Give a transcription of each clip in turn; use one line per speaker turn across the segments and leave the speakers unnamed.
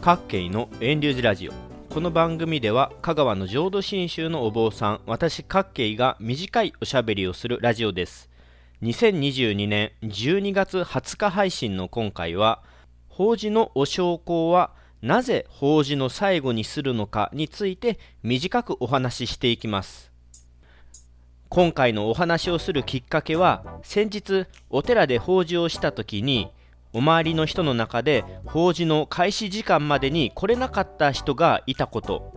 各県の遠流寺ラジオ。この番組では香川の浄土真宗のお坊さん私各慶が短いおしゃべりをするラジオです。2022年12月20日配信の今回は法事のお焼香はなぜ法事の最後にするのかについて短くお話ししていきます。今回のお話をするきっかけは先日お寺で法事をした時にお周りの人の中で法事の開始時間までに来れなかった人がいたこと。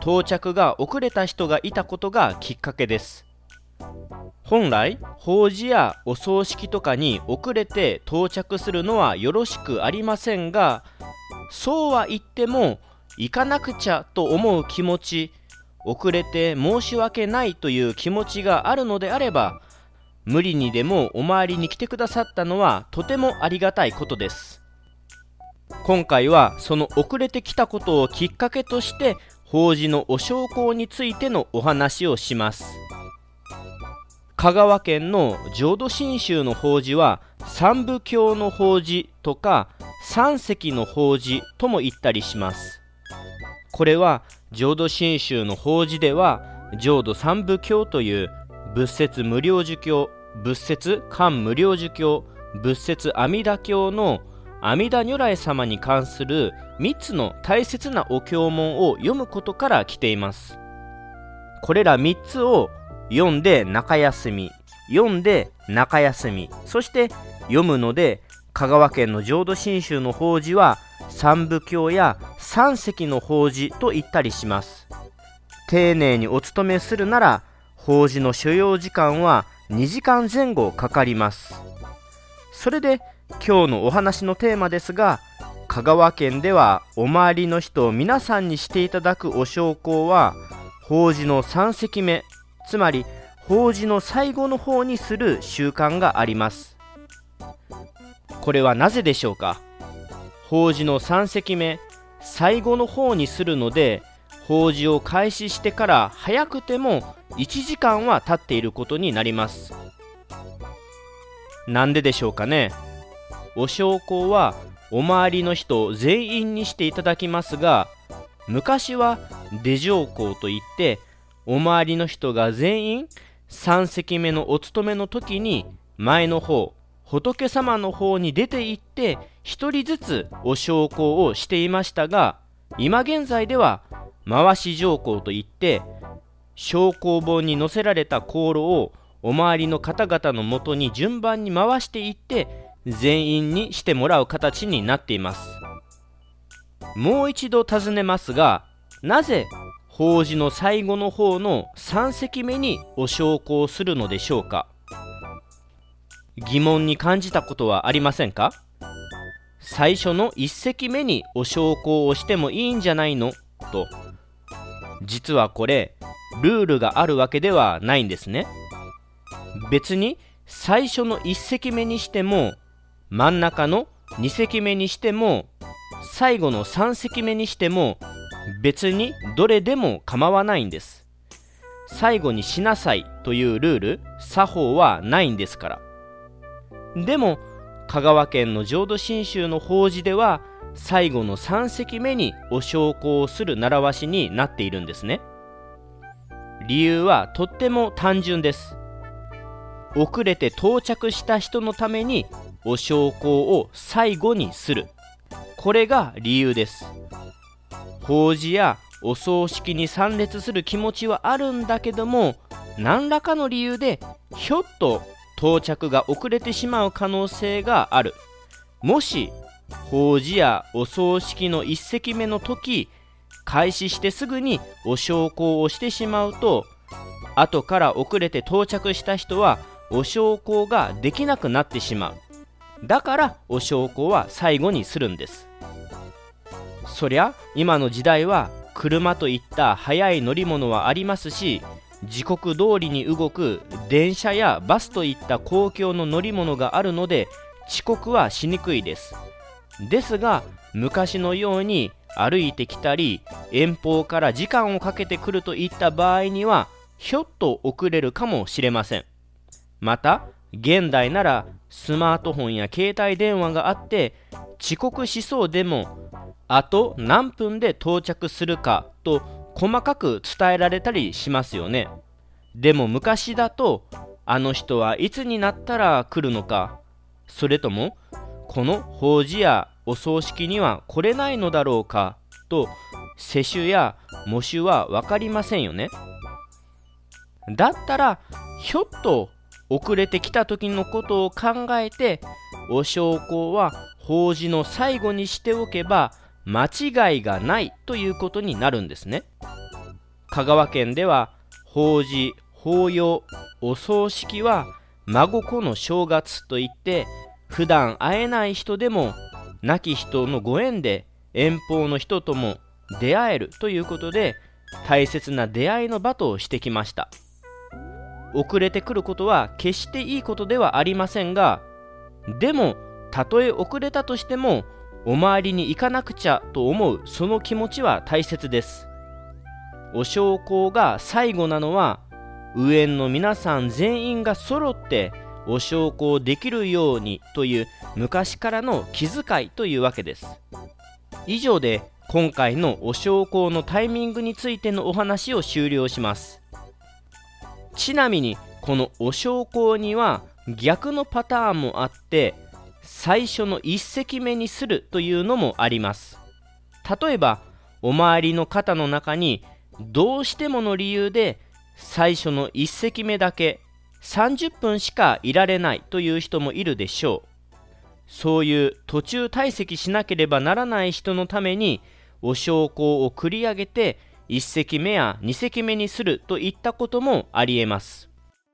到着が遅れた人がいたことがきっかけです。本来法事やお葬式とかに遅れて到着するのはよろしくありませんがそうは言っても行かなくちゃと思う気持ち遅れて申し訳ないという気持ちがあるのであれば無理にでもお参りに来てくださったのはとてもありがたいことです。今回はその遅れてきたことをきっかけとして法事のお焼香についてのお話をします。香川県の浄土真宗の法事は三部教の法事とか三石の法事とも言ったりします。これは浄土真宗の法事では浄土三部教という仏説無料儒教仏説漢無料儒教仏説阿弥陀教の阿弥陀如来様に関する3つの大切なお経文を読むことから来ています。これら3つを読んで中休み読んで中休みそして読むので香川県の浄土真宗の法事は三部教や三石の法事と言ったりします。丁寧にお勤めするなら法事の所要時間は2時間前後かかります。それで今日のお話のテーマですが香川県ではお参りの人を皆さんにしていただくお焼香は法事の3席目つまり法事の最後の方にする習慣があります。これはなぜでしょうか？法事の3席目最後の方にするので法事を開始してから早くても1時間は経っていることになります。なんででしょうかね。お焼香はお周りの人全員にしていただきますが昔は出上香といってお周りの人が全員3席目のお勤めの時に前の方仏様の方に出て行って1人ずつお焼香をしていましたが今現在では回し上香といって昇降本に載せられた香炉をお周りの方々のもとに順番に回していって全員にしてもらう形になっています。もう一度尋ねますがなぜ法事の最後の方の3席目にお焼香するのでしょうか？疑問に感じたことはありませんか？最初の1席目にお焼香をしてもいいんじゃないの？と。実はこれルールがあるわけではないんですね。別に最初の1席目にしても真ん中の2席目にしても最後の3席目にしても別にどれでも構わないんです。最後にしなさいというルール作法はないんですから。でも香川県の浄土真宗の法事では最後の3席目にお焼香をする習わしになっているんですね。理由はとっても単純です。遅れて到着した人のためにお焼香を最後にする。これが理由です。法事やお葬式に参列する気持ちはあるんだけども何らかの理由でひょっと到着が遅れてしまう可能性がある。もし法事やお葬式の1席目の時開始してすぐにお焼香をしてしまうと後から遅れて到着した人はお焼香ができなくなってしまう。だからお焼香は最後にするんです。そりゃ今の時代は車といった速い乗り物はありますし時刻通りに動く電車やバスといった公共の乗り物があるので遅刻はしにくいです。ですが昔のように歩いてきたり遠方から時間をかけてくるといった場合にはひょっと遅れるかもしれません。また現代ならスマートフォンや携帯電話があって遅刻しそうでもあと何分で到着するかと細かく伝えられたりしますよね。でも昔だとあの人はいつになったら来るのか。それともこの法事やお葬式には来れないのだろうかと世襲や喪主は分かりませんよね。だったらひょっと遅れてきた時のことを考えてお焼香は法事の最後にしておけば間違いがないということになるんですね。香川県では法事法要お葬式は孫子の正月といって普段会えない人でも亡き人のご縁で遠方の人とも出会えるということで大切な出会いの場としてきました。遅れてくることは決していいことではありませんがでもたとえ遅れたとしてもお参りに行かなくちゃと思うその気持ちは大切です。お焼香が最後なのは上縁の皆さん全員が揃ってお焼香できるようにという昔からの気遣いというわけです。以上で今回のお焼香のタイミングについてのお話を終了します。ちなみにこのお焼香には逆のパターンもあって最初の1席目にするというのもあります。例えばお参りの方の中にどうしてもの理由で最初の1席目だけ30分しかいられないという人もいるでしょう。そういう途中退席しなければならない人のためにお焼香を繰り上げて1席目や2席目にするといったこともありえます。